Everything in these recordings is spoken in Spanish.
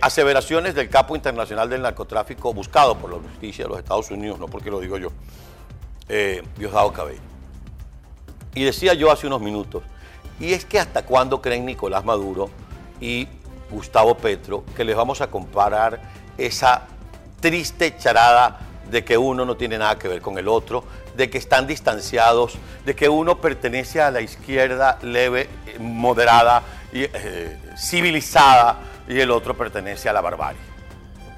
aseveraciones del capo internacional del narcotráfico buscado por la justicia de los Estados Unidos, no porque lo digo yo, eh, Diosdado Cabello. Y decía yo hace unos minutos, y es que hasta cuándo creen Nicolás Maduro y Gustavo Petro que les vamos a comparar esa triste charada de que uno no tiene nada que ver con el otro, de que están distanciados, de que uno pertenece a la izquierda leve, eh, moderada y eh, civilizada y el otro pertenece a la barbarie.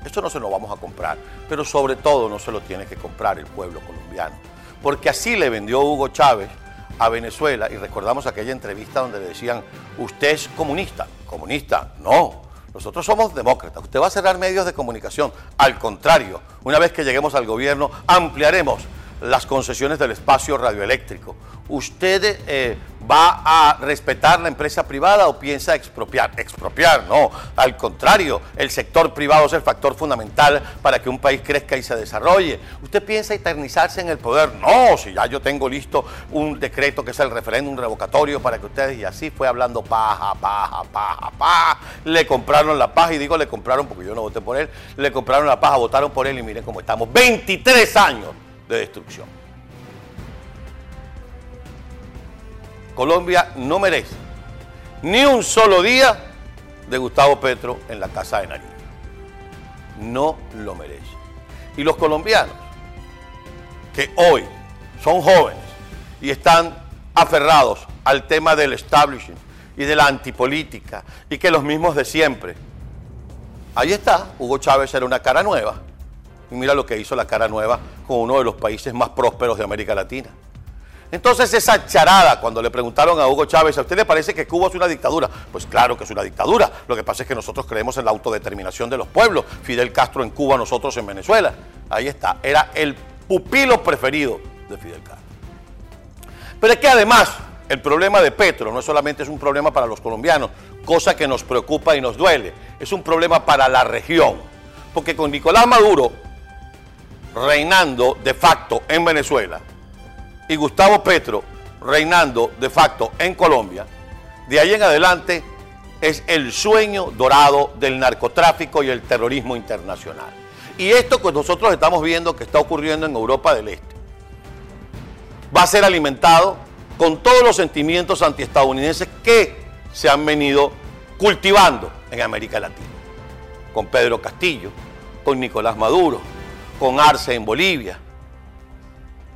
Esto no se lo vamos a comprar, pero sobre todo no se lo tiene que comprar el pueblo colombiano, porque así le vendió Hugo Chávez a Venezuela y recordamos aquella entrevista donde le decían, usted es comunista, comunista, no, nosotros somos demócratas, usted va a cerrar medios de comunicación, al contrario, una vez que lleguemos al gobierno ampliaremos las concesiones del espacio radioeléctrico. ¿Usted eh, va a respetar la empresa privada o piensa expropiar? Expropiar, no. Al contrario, el sector privado es el factor fundamental para que un país crezca y se desarrolle. ¿Usted piensa eternizarse en el poder? No, si ya yo tengo listo un decreto que es el referéndum revocatorio para que ustedes, y así fue hablando paja, paja, paja, paja. Le compraron la paja, y digo le compraron porque yo no voté por él, le compraron la paja, votaron por él y miren cómo estamos. 23 años de destrucción. Colombia no merece ni un solo día de Gustavo Petro en la Casa de Nariño. No lo merece. Y los colombianos, que hoy son jóvenes y están aferrados al tema del establishment y de la antipolítica y que los mismos de siempre. Ahí está, Hugo Chávez era una cara nueva y mira lo que hizo la cara nueva con uno de los países más prósperos de América Latina. Entonces esa charada, cuando le preguntaron a Hugo Chávez, ¿a usted le parece que Cuba es una dictadura? Pues claro que es una dictadura. Lo que pasa es que nosotros creemos en la autodeterminación de los pueblos. Fidel Castro en Cuba, nosotros en Venezuela. Ahí está. Era el pupilo preferido de Fidel Castro. Pero es que además el problema de Petro no solamente es un problema para los colombianos, cosa que nos preocupa y nos duele, es un problema para la región. Porque con Nicolás Maduro reinando de facto en Venezuela y Gustavo Petro reinando de facto en Colombia, de ahí en adelante es el sueño dorado del narcotráfico y el terrorismo internacional. Y esto que nosotros estamos viendo que está ocurriendo en Europa del Este va a ser alimentado con todos los sentimientos antiestadounidenses que se han venido cultivando en América Latina. Con Pedro Castillo, con Nicolás Maduro, con Arce en Bolivia,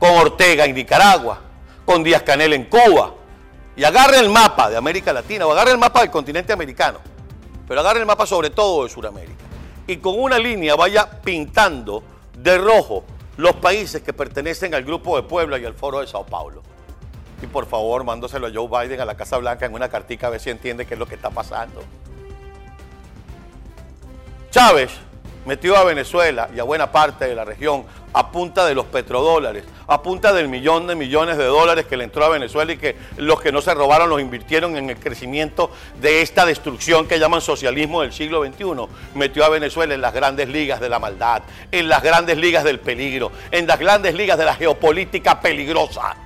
con Ortega en Nicaragua, con Díaz Canel en Cuba. Y agarre el mapa de América Latina o agarre el mapa del continente americano, pero agarre el mapa sobre todo de Sudamérica. Y con una línea vaya pintando de rojo los países que pertenecen al Grupo de Puebla y al Foro de Sao Paulo. Y por favor, mándoselo a Joe Biden a la Casa Blanca en una cartica a ver si entiende qué es lo que está pasando. Chávez metió a Venezuela y a buena parte de la región a punta de los petrodólares, a punta del millón de millones de dólares que le entró a Venezuela y que los que no se robaron los invirtieron en el crecimiento de esta destrucción que llaman socialismo del siglo XXI. Metió a Venezuela en las grandes ligas de la maldad, en las grandes ligas del peligro, en las grandes ligas de la geopolítica peligrosa.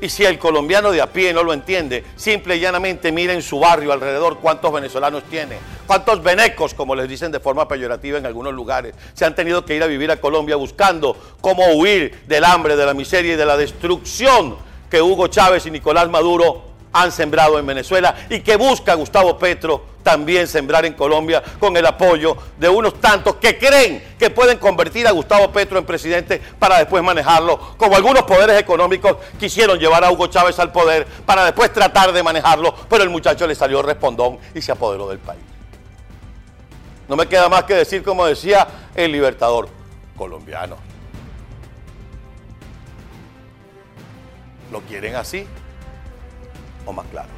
Y si el colombiano de a pie no lo entiende, simple y llanamente mire en su barrio alrededor cuántos venezolanos tiene, cuántos venecos, como les dicen de forma peyorativa en algunos lugares, se han tenido que ir a vivir a Colombia buscando cómo huir del hambre, de la miseria y de la destrucción que Hugo Chávez y Nicolás Maduro han sembrado en Venezuela y que busca Gustavo Petro también sembrar en Colombia con el apoyo de unos tantos que creen que pueden convertir a Gustavo Petro en presidente para después manejarlo, como algunos poderes económicos quisieron llevar a Hugo Chávez al poder para después tratar de manejarlo, pero el muchacho le salió respondón y se apoderó del país. No me queda más que decir, como decía el libertador colombiano. ¿Lo quieren así o más claro?